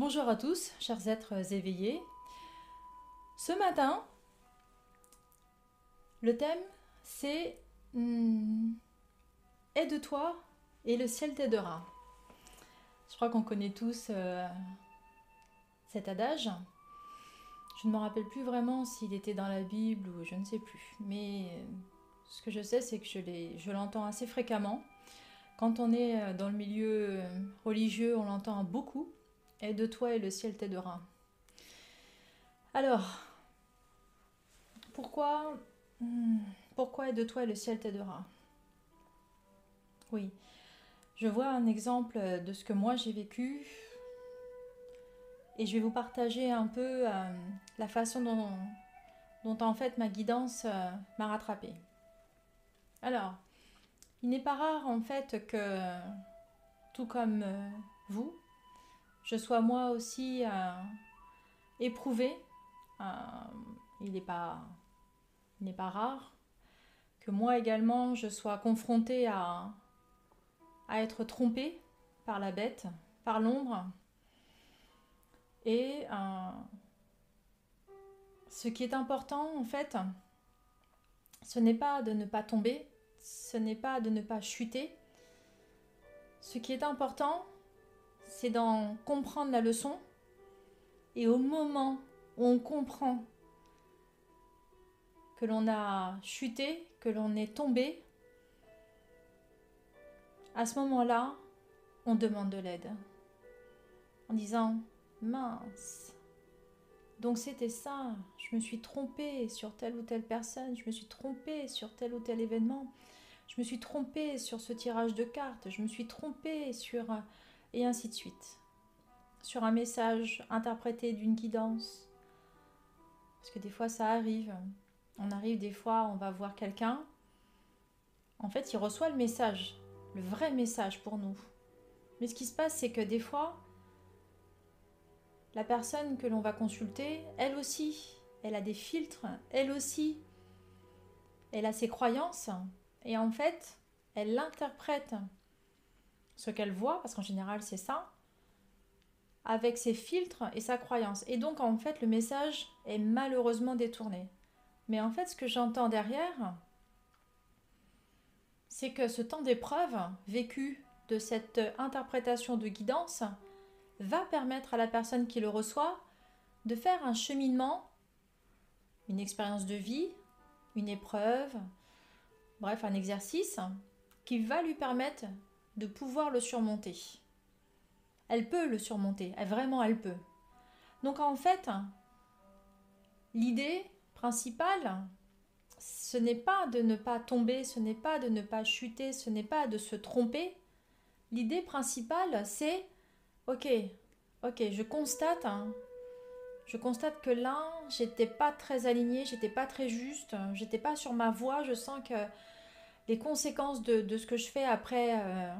Bonjour à tous, chers êtres éveillés. Ce matin, le thème c'est hmm, Aide-toi et le ciel t'aidera. Je crois qu'on connaît tous euh, cet adage. Je ne me rappelle plus vraiment s'il était dans la Bible ou je ne sais plus. Mais euh, ce que je sais, c'est que je l'entends assez fréquemment. Quand on est euh, dans le milieu religieux, on l'entend beaucoup. Aide-toi et le ciel t'aidera. Alors, pourquoi, hmm, pourquoi aide-toi et le ciel t'aidera? Oui, je vois un exemple de ce que moi j'ai vécu et je vais vous partager un peu euh, la façon dont, en fait ma guidance euh, m'a rattrapée. Alors, il n'est pas rare en fait que, tout comme euh, vous, je sois moi aussi euh, éprouvée. Euh, il n'est pas, rare que moi également je sois confrontée à, à être trompée par la bête, par l'ombre. Et euh, ce qui est important en fait, ce n'est pas de ne pas tomber, ce n'est pas de ne pas chuter. Ce qui est important, c'est d'en comprendre la leçon. Et au moment où on comprend que l'on a chuté, que l'on est tombé, à ce moment-là, on demande de l'aide. En disant, mince, donc c'était ça, je me suis trompée sur telle ou telle personne, je me suis trompée sur tel ou tel événement, je me suis trompée sur ce tirage de cartes, je me suis trompée sur et ainsi de suite. Sur un message interprété d'une guidance. Parce que des fois ça arrive. On arrive des fois, on va voir quelqu'un. En fait, il reçoit le message, le vrai message pour nous. Mais ce qui se passe, c'est que des fois, la personne que l'on va consulter, elle aussi, elle a des filtres, elle aussi, elle a ses croyances, et en fait, elle l'interprète ce qu'elle voit, parce qu'en général c'est ça, avec ses filtres et sa croyance. Et donc en fait le message est malheureusement détourné. Mais en fait ce que j'entends derrière, c'est que ce temps d'épreuve vécu de cette interprétation de guidance va permettre à la personne qui le reçoit de faire un cheminement, une expérience de vie, une épreuve, bref un exercice qui va lui permettre de pouvoir le surmonter. Elle peut le surmonter, vraiment elle peut. Donc en fait, l'idée principale, ce n'est pas de ne pas tomber, ce n'est pas de ne pas chuter, ce n'est pas de se tromper. L'idée principale, c'est ok, ok, je constate, hein, je constate que là, j'étais pas très alignée, j'étais pas très juste, j'étais pas sur ma voie, je sens que les conséquences de, ce que je fais après euh,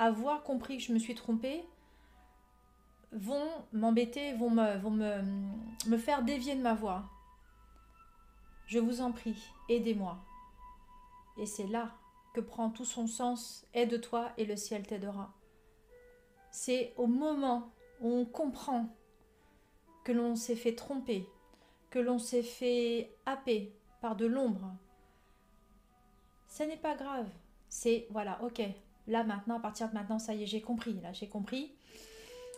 avoir compris que je me suis trompée vont m'embêter, vont, me, faire dévier de ma voie. Je vous en prie, aidez-moi. Et c'est là que prend tout son sens, aide-toi et le ciel t'aidera. C'est au moment où on comprend que l'on s'est fait tromper, que l'on s'est fait happer par de l'ombre, ce n'est pas grave. C'est, voilà, ok, là maintenant, à partir de maintenant, ça y est, j'ai compris, là, j'ai compris.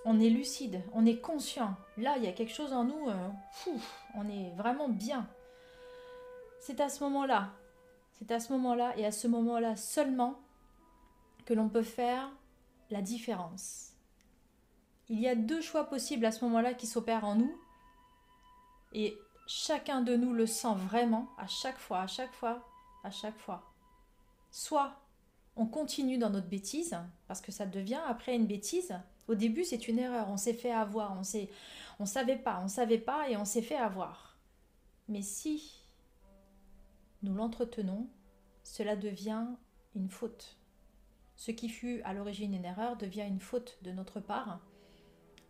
On est lucide, on est conscient. Là, il y a quelque chose en nous, euh, on est vraiment bien. C'est à ce moment-là, c'est à ce moment-là et à ce moment-là seulement que l'on peut faire la différence. Il y a deux choix possibles à ce moment-là qui s'opèrent en nous et chacun de nous le sent vraiment à chaque fois, à chaque fois, à chaque fois. Soit on continue dans notre bêtise, parce que ça devient après une bêtise. Au début, c'est une erreur, on s'est fait avoir, on ne on savait pas, on savait pas et on s'est fait avoir. Mais si nous l'entretenons, cela devient une faute. Ce qui fut à l'origine une erreur devient une faute de notre part.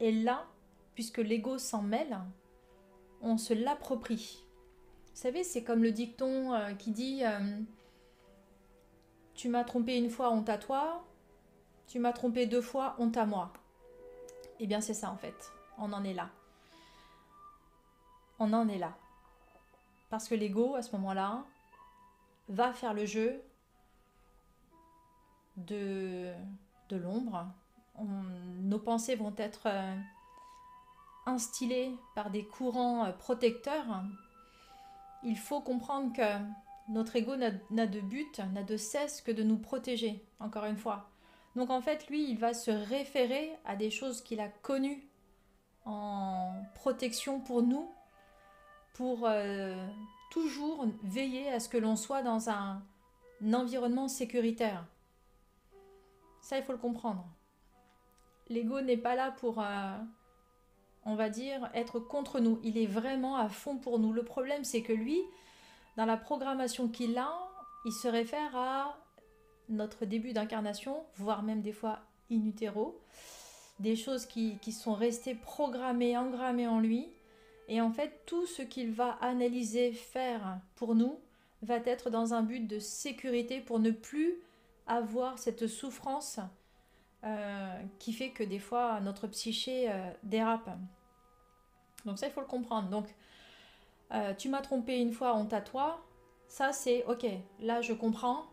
Et là, puisque l'ego s'en mêle, on se l'approprie. Vous savez, c'est comme le dicton euh, qui dit euh, tu m'as trompé une fois, honte à toi. Tu m'as trompé deux fois, honte à moi. Eh bien c'est ça en fait, on en est là. On en est là. Parce que l'ego, à ce moment-là, va faire le jeu de, de l'ombre. Nos pensées vont être euh, instillées par des courants euh, protecteurs. Il faut comprendre que notre ego n'a de but, n'a de cesse que de nous protéger, encore une fois. Donc en fait, lui, il va se référer à des choses qu'il a connues en protection pour nous, pour euh, toujours veiller à ce que l'on soit dans un, environnement sécuritaire. Ça, il faut le comprendre. L'ego n'est pas là pour, euh, on va dire, être contre nous. Il est vraiment à fond pour nous. Le problème, c'est que lui, dans la programmation qu'il a, il se réfère à notre début d'incarnation, voire même des fois in utero, des choses qui, qui sont restées programmées, engrammées en lui. Et en fait, tout ce qu'il va analyser, faire pour nous, va être dans un but de sécurité pour ne plus avoir cette souffrance euh, qui fait que des fois notre psyché euh, dérape. Donc ça, il faut le comprendre. Donc, euh, tu m'as trompé une fois, honte à toi. Ça, c'est ok. Là, je comprends.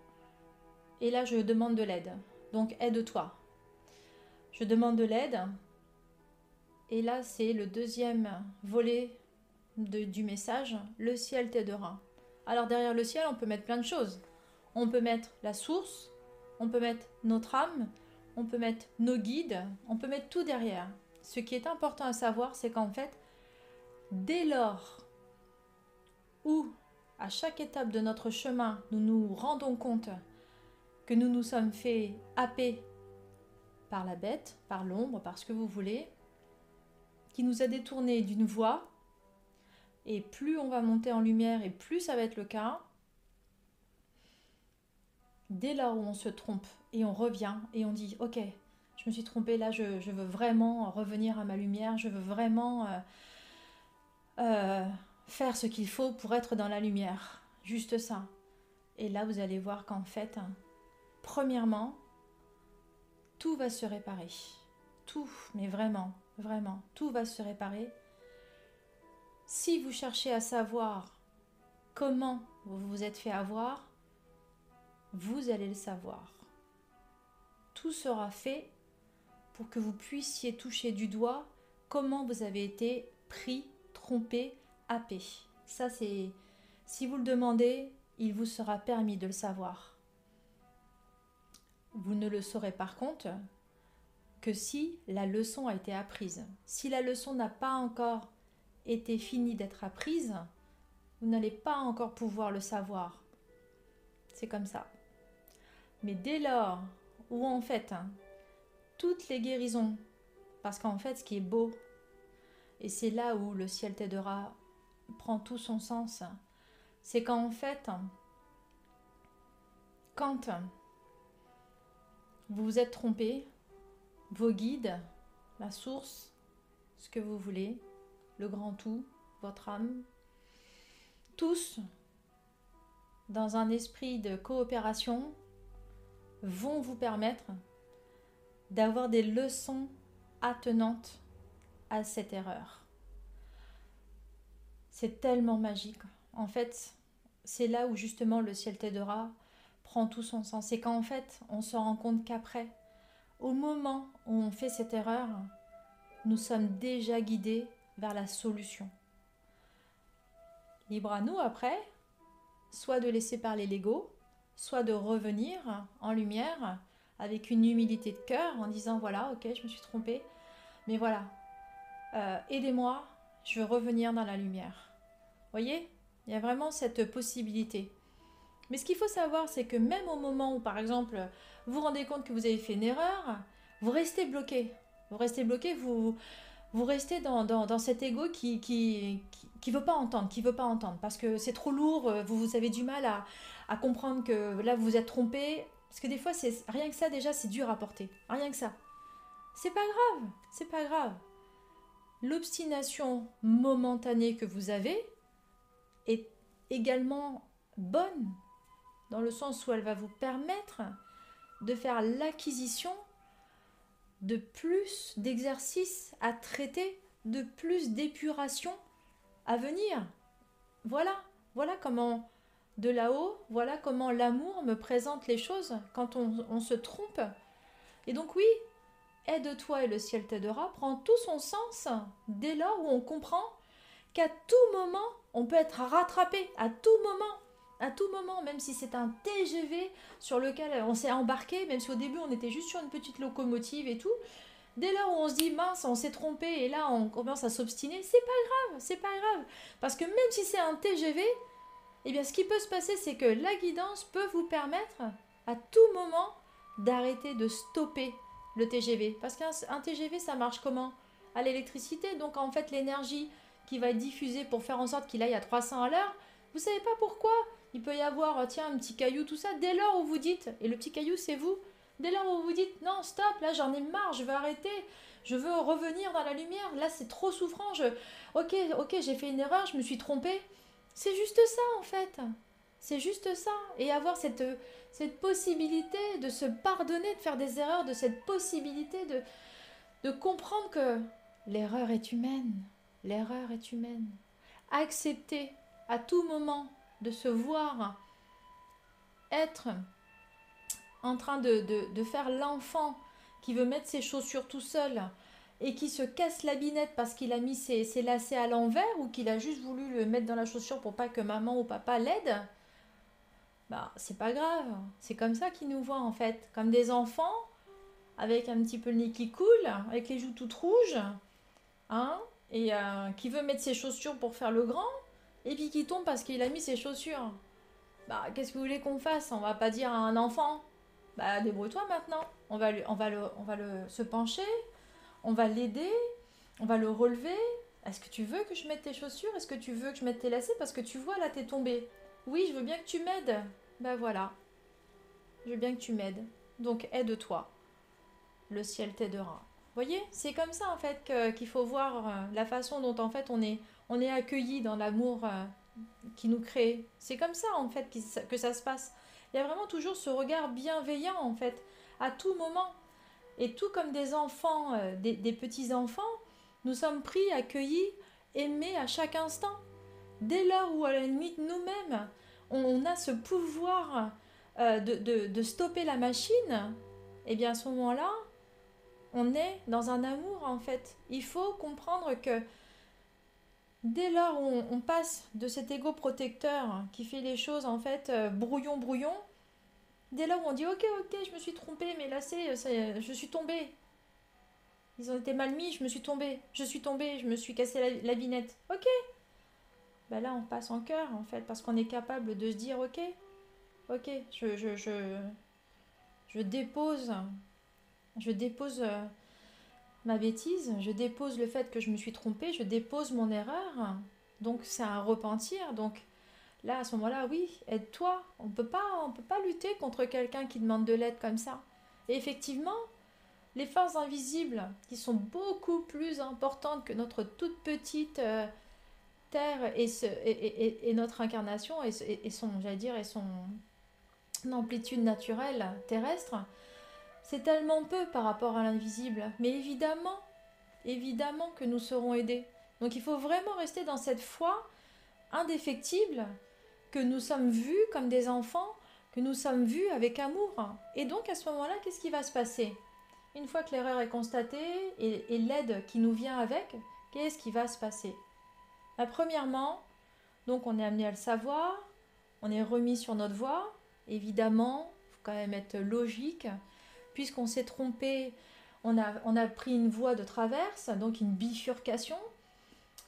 Et là, je demande de l'aide. Donc, aide-toi. Je demande de l'aide. Et là, c'est le deuxième volet du message. Le ciel t'aidera. Alors, derrière le ciel, on peut mettre plein de choses. On peut mettre la source. On peut mettre notre âme. On peut mettre nos guides. On peut mettre tout derrière. Ce qui est important à savoir, c'est qu'en fait, dès lors où, à chaque étape de notre chemin, nous nous rendons compte que nous nous sommes fait happer par la bête, par l'ombre, par ce que vous voulez, qui nous a détourné d'une voie, et plus on va monter en lumière et plus ça va être le cas, dès lors où on se trompe et on revient et on dit ok, je me suis trompé là, je, veux vraiment revenir à ma lumière, je veux vraiment euh, euh, faire ce qu'il faut pour être dans la lumière. Juste ça. Et là, vous allez voir qu'en fait, premièrement, tout va se réparer. Tout, mais vraiment, vraiment, tout va se réparer. Si vous cherchez à savoir comment vous vous êtes fait avoir, vous allez le savoir. Tout sera fait pour que vous puissiez toucher du doigt comment vous avez été pris, trompé, Ça, c'est. Si vous le demandez, il vous sera permis de le savoir. Vous ne le saurez par contre que si la leçon a été apprise. Si la leçon n'a pas encore été finie d'être apprise, vous n'allez pas encore pouvoir le savoir. C'est comme ça. Mais dès lors où en fait toutes les guérisons, parce qu'en fait ce qui est beau, et c'est là où le ciel t'aidera prend tout son sens, c'est qu'en fait, quand vous vous êtes trompé, vos guides, la source, ce que vous voulez, le grand tout, votre âme, tous, dans un esprit de coopération, vont vous permettre d'avoir des leçons attenantes à cette erreur. C'est tellement magique. En fait, c'est là où justement le ciel t'aidera prend tout son sens. C'est qu'en fait, on se rend compte qu'après, au moment où on fait cette erreur, nous sommes déjà guidés vers la solution. Libre à nous après, soit de laisser parler l'ego, soit de revenir en lumière avec une humilité de cœur en disant voilà, ok, je me suis trompée, mais voilà, euh, aidez-moi je veux revenir dans la lumière. Voyez Il y a vraiment cette possibilité. Mais ce qu'il faut savoir, c'est que même au moment où, par exemple, vous vous rendez compte que vous avez fait une erreur, vous restez bloqué. Vous restez bloqué, vous, vous restez dans, dans, cet ego qui qui, qui, veut pas entendre, qui veut pas entendre, parce que c'est trop lourd, vous, vous avez du mal à, à comprendre que là, vous vous êtes trompé. Parce que des fois, c'est rien que ça, déjà, c'est dur à porter. Rien que ça. C'est pas grave, c'est pas grave l'obstination momentanée que vous avez est également bonne, dans le sens où elle va vous permettre de faire l'acquisition de plus d'exercices à traiter, de plus d'épuration à venir. Voilà, voilà comment de là-haut, voilà comment l'amour me présente les choses quand on, on se trompe. Et donc oui, aide-toi et le ciel t'aidera prend tout son sens dès lors où on comprend qu'à tout moment, on peut être rattrapé, à tout moment à tout moment, même si c'est un TGV sur lequel on s'est embarqué, même si au début on était juste sur une petite locomotive et tout, dès lors où on se dit mince, on s'est trompé et là on commence à s'obstiner, c'est pas grave, c'est pas grave. Parce que même si c'est un TGV, eh bien ce qui peut se passer, c'est que la guidance peut vous permettre à tout moment d'arrêter de stopper le TGV. Parce qu'un TGV, ça marche comment? À l'électricité, donc en fait l'énergie qui va être diffusée pour faire en sorte qu'il aille à 300 à l'heure, vous savez pas pourquoi? Il peut y avoir, euh, tiens, un petit caillou, tout ça. Dès lors où vous dites, et le petit caillou, c'est vous, dès lors où vous dites, non, stop, là, j'en ai marre, je veux arrêter, je veux revenir dans la lumière, là, c'est trop souffrant, je... ok, ok, j'ai fait une erreur, je me suis trompée. C'est juste ça, en fait. C'est juste ça. Et avoir cette, cette possibilité de se pardonner, de faire des erreurs, de cette possibilité de, de comprendre que l'erreur est humaine. L'erreur est humaine. Accepter à tout moment de se voir être en train de, faire l'enfant qui veut mettre ses chaussures tout seul et qui se casse la binette parce qu'il a mis ses, ses lacets à l'envers ou qu'il a juste voulu le mettre dans la chaussure pour pas que maman ou papa l'aide, bah c'est pas grave. C'est comme ça qu'ils nous voient en fait, comme des enfants avec un petit peu le nez qui coule, avec les joues toutes rouges, hein, et euh, qui veut mettre ses chaussures pour faire le grand, et puis qui tombe parce qu'il a mis ses chaussures. Bah, qu'est-ce que vous voulez qu'on fasse? On va pas dire à un enfant, bah, débrouille-toi maintenant. On va, on va, le, on va le, se pencher, on va l'aider, on va le relever. Est-ce que tu veux que je mette tes chaussures? Est-ce que tu veux que je mette tes lacets? Parce que tu vois, là, t'es tombé. Oui, je veux bien que tu m'aides. Bah voilà. Je veux bien que tu m'aides. Donc, aide-toi. Le ciel t'aidera. voyez C'est comme ça, en fait, qu'il faut voir euh, la façon dont, en fait, on est on est accueilli dans l'amour euh, qui nous crée. C'est comme ça en fait que ça se passe. Il y a vraiment toujours ce regard bienveillant en fait, à tout moment. Et tout comme des enfants, euh, des, petits-enfants, nous sommes pris, accueillis, aimés à chaque instant. Dès lors où à la limite nous-mêmes, on, a ce pouvoir euh, de, de, stopper la machine, et eh bien à ce moment-là, on est dans un amour en fait. Il faut comprendre que Dès lors où on, passe de cet ego protecteur qui fait les choses en fait euh, brouillon brouillon, dès lors où on dit ok ok je me suis trompé mais là c'est je suis tombé. Ils ont été mal mis, je me suis tombé, je suis tombé, je me suis cassé la, binette. Ok. Ben là on passe en cœur en fait parce qu'on est capable de se dire ok ok je je, je, je dépose je dépose euh, ma bêtise, je dépose le fait que je me suis trompée, je dépose mon erreur. Donc c'est un repentir. Donc là, à ce moment-là, oui, aide-toi. On peut pas, on peut pas lutter contre quelqu'un qui demande de l'aide comme ça. Et effectivement, les forces invisibles, qui sont beaucoup plus importantes que notre toute petite euh, et, notre incarnation et, et son, j'allais dire, et son amplitude naturelle terrestre, c'est tellement peu par rapport à l'invisible. Mais évidemment, évidemment que nous serons aidés. Donc il faut vraiment rester dans cette foi indéfectible que nous sommes vus comme des enfants, que nous sommes vus avec amour. Et donc à ce moment-là, qu'est-ce qui va se passer? Une fois que l'erreur est constatée et, l'aide qui nous vient avec, qu'est-ce qui va se passer? Bah, Premièrement, donc on est amené à le savoir, on est remis sur notre voie. Évidemment, il faut quand même être logique puisqu'on s'est trompé, on a, pris une voie de traverse, donc une bifurcation.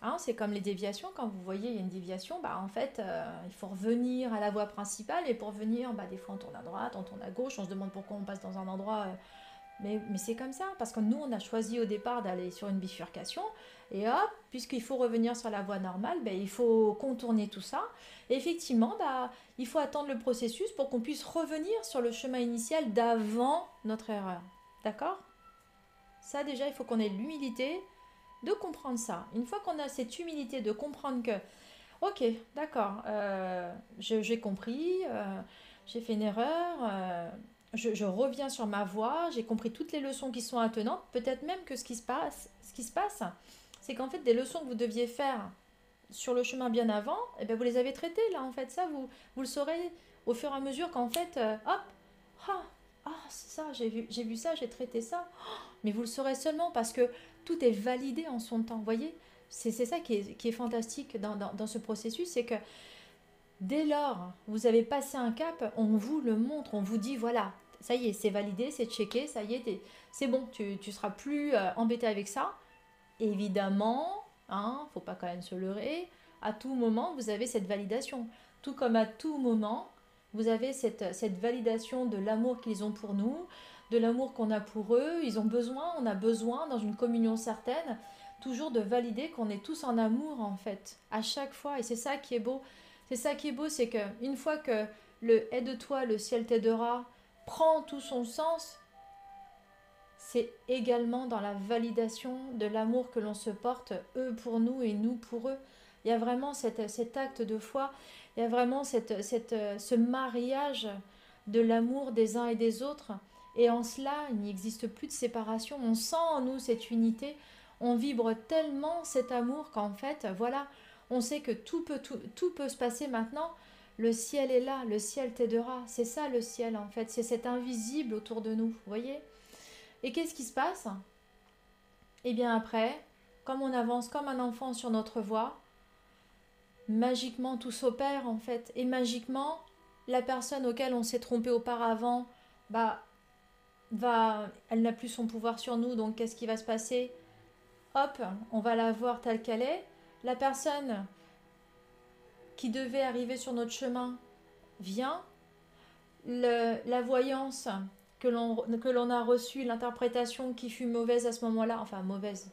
Hein, c'est comme les déviations, quand vous voyez il y a une déviation, bah, en fait, euh, il faut revenir à la voie principale, et pour venir, bah, des fois on tourne à droite, on tourne à gauche, on se demande pourquoi on passe dans un endroit... Euh, mais, c'est comme ça, parce que nous, on a choisi au départ d'aller sur une bifurcation, et hop, puisqu'il faut revenir sur la voie normale, ben, il faut contourner tout ça. Et effectivement, bah, il faut attendre le processus pour qu'on puisse revenir sur le chemin initial d'avant notre erreur. D'accord? Ça déjà, il faut qu'on ait l'humilité de comprendre ça. Une fois qu'on a cette humilité de comprendre que, ok, d'accord, euh, j'ai compris, euh, j'ai fait une erreur, euh, je, reviens sur ma voie, j'ai compris toutes les leçons qui sont attenantes, peut-être même que ce qui se passe, ce qui se passe, c'est qu'en fait des leçons que vous deviez faire sur le chemin bien avant, eh bien vous les avez traitées là en fait, ça vous, vous le saurez au fur et à mesure qu'en fait, euh, hop, ah, ah c'est ça, j'ai vu, j'ai vu ça, j'ai traité ça, mais vous le saurez seulement parce que tout est validé en son temps, vous voyez. C'est, ça qui est, qui est fantastique dans, dans ce processus, c'est que dès lors vous avez passé un cap, on vous le montre, on vous dit voilà, ça y est, c'est validé, c'est checké, ça y est, c'est bon, tu, tu seras plus euh, embêté avec ça. Évidemment, hein, faut pas quand même se leurrer, à tout moment, vous avez cette validation. Tout comme à tout moment, vous avez cette, cette validation de l'amour qu'ils ont pour nous, de l'amour qu'on a pour eux. Ils ont besoin, on a besoin, dans une communion certaine, toujours de valider qu'on est tous en amour, en fait, à chaque fois. Et c'est ça qui est beau. C'est ça qui est beau, c'est que une fois que le aide-toi, le ciel t'aidera, prend tout son sens, c'est également dans la validation de l'amour que l'on se porte, eux pour nous et nous pour eux. Il y a vraiment cet, acte de foi, il y a vraiment cette, ce mariage de l'amour des uns et des autres. Et en cela, il n'existe plus de séparation. On sent en nous cette unité. On vibre tellement cet amour qu'en fait, voilà, on sait que tout peut, tout peut se passer maintenant le ciel est là, le ciel t'aidera. C'est ça le ciel en fait, c'est cet invisible autour de nous, voyez? Et qu'est-ce qui se passe? Eh bien après, comme on avance comme un enfant sur notre voie, magiquement tout s'opère en fait. Et magiquement, la personne auquel on s'est trompé auparavant, bah, va, elle n'a plus son pouvoir sur nous, donc qu'est-ce qui va se passer? Hop, on va la voir telle qu'elle est. La personne qui devait arriver sur notre chemin vient, la voyance que l'on a reçue, l'interprétation qui fut mauvaise à ce moment-là, enfin mauvaise,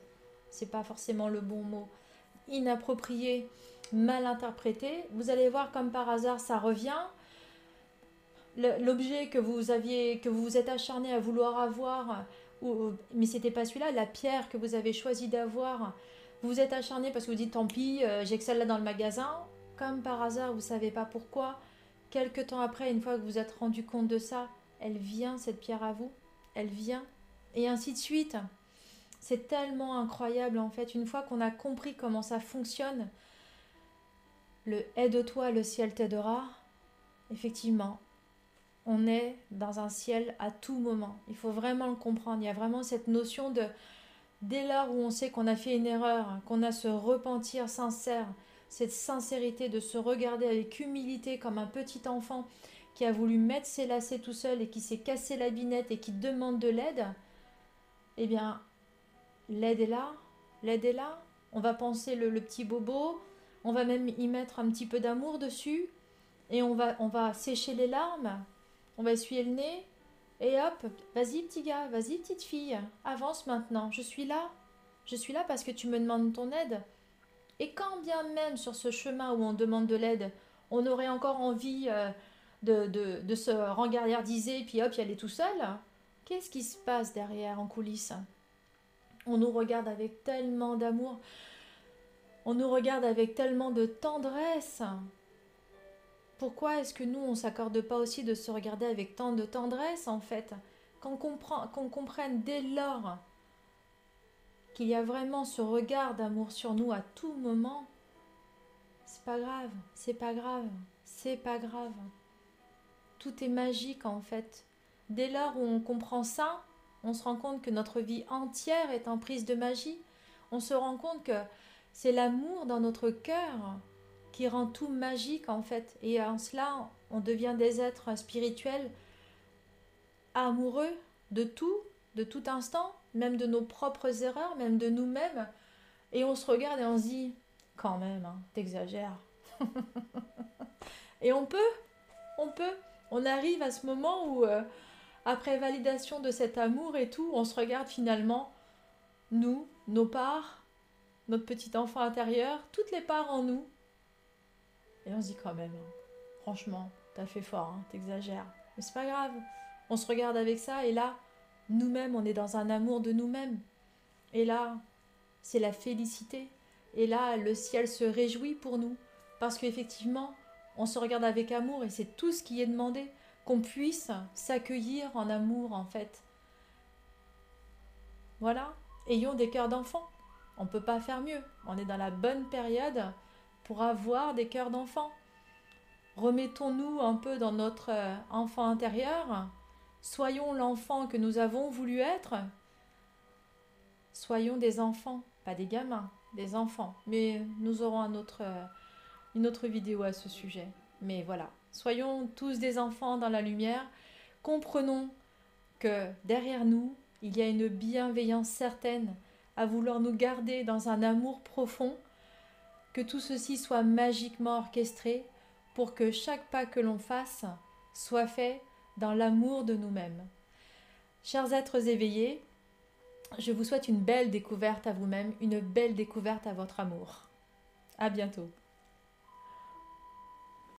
c'est pas forcément le bon mot, inappropriée, mal interprétée, vous allez voir comme par hasard ça revient. L'objet que vous aviez, que vous vous êtes acharné à vouloir avoir, ou, mais c'était pas celui-là, la pierre que vous avez choisi d'avoir, vous vous êtes acharné parce que vous dites tant pis, euh, j'ai que celle-là dans le magasin, comme par hasard, vous savez pas pourquoi, quelque temps après, une fois que vous êtes rendu compte de ça, elle vient, cette pierre à vous, elle vient, et ainsi de suite. C'est tellement incroyable en fait, une fois qu'on a compris comment ça fonctionne, le aide-toi, le ciel t'aidera, effectivement, on est dans un ciel à tout moment. Il faut vraiment le comprendre. Il y a vraiment cette notion de, dès lors où on sait qu'on a fait une erreur, qu'on a ce repentir sincère, cette sincérité de se regarder avec humilité comme un petit enfant qui a voulu mettre ses lacets tout seul et qui s'est cassé la binette et qui demande de l'aide, eh bien, l'aide est là, l'aide est là. On va penser le, petit bobo, on va même y mettre un petit peu d'amour dessus, et on va, on va sécher les larmes, on va essuyer le nez, et hop, vas-y petit gars, vas-y petite fille, avance maintenant, je suis là. Je suis là parce que tu me demandes ton aide. Et quand bien même sur ce chemin où on demande de l'aide, on aurait encore envie euh, de, de, de, se rengardiser, puis hop, y aller tout seul, qu'est-ce qui se passe derrière en coulisses? On nous regarde avec tellement d'amour, on nous regarde avec tellement de tendresse. Pourquoi est-ce que nous, on s'accorde pas aussi de se regarder avec tant de tendresse, en fait? Qu'on comprenne dès lors qu'il y a vraiment ce regard d'amour sur nous à tout moment, c'est pas grave, c'est pas grave, c'est pas grave. Tout est magique en fait. Dès lors où on comprend ça, on se rend compte que notre vie entière est en prise de magie. On se rend compte que c'est l'amour dans notre cœur qui rend tout magique en fait. Et en cela, on devient des êtres spirituels amoureux de tout, de tout instant, même de nos propres erreurs, même de nous-mêmes. Et on se regarde et on se dit, quand même, hein, t'exagères. et on peut, on peut. On arrive à ce moment où, euh, après validation de cet amour et tout, on se regarde finalement, nous, nos parts, notre petit enfant intérieur, toutes les parts en nous. Et on se dit quand même, hein, franchement, t'as fait fort, hein, t'exagères. Mais c'est pas grave. On se regarde avec ça et là, nous-mêmes, on est dans un amour de nous-mêmes. Et là, c'est la félicité. Et là, le ciel se réjouit pour nous. Parce qu'effectivement, on se regarde avec amour et c'est tout ce qui est demandé. qu'on puisse s'accueillir en amour en fait. Voilà, ayons des cœurs d'enfants. On ne peut pas faire mieux. On est dans la bonne période pour avoir des cœurs d'enfants. Remettons-nous un peu dans notre euh, enfant intérieur. Soyons l'enfant que nous avons voulu être. Soyons des enfants, pas des gamins, des enfants. Mais nous aurons un autre, euh, une autre vidéo à ce sujet. Mais voilà, soyons tous des enfants dans la lumière. Comprenons que derrière nous, il y a une bienveillance certaine à vouloir nous garder dans un amour profond, que tout ceci soit magiquement orchestré pour que chaque pas que l'on fasse soit fait dans l'amour de nous-mêmes. Chers êtres éveillés, je vous souhaite une belle découverte à vous-même, une belle découverte à votre amour. À bientôt.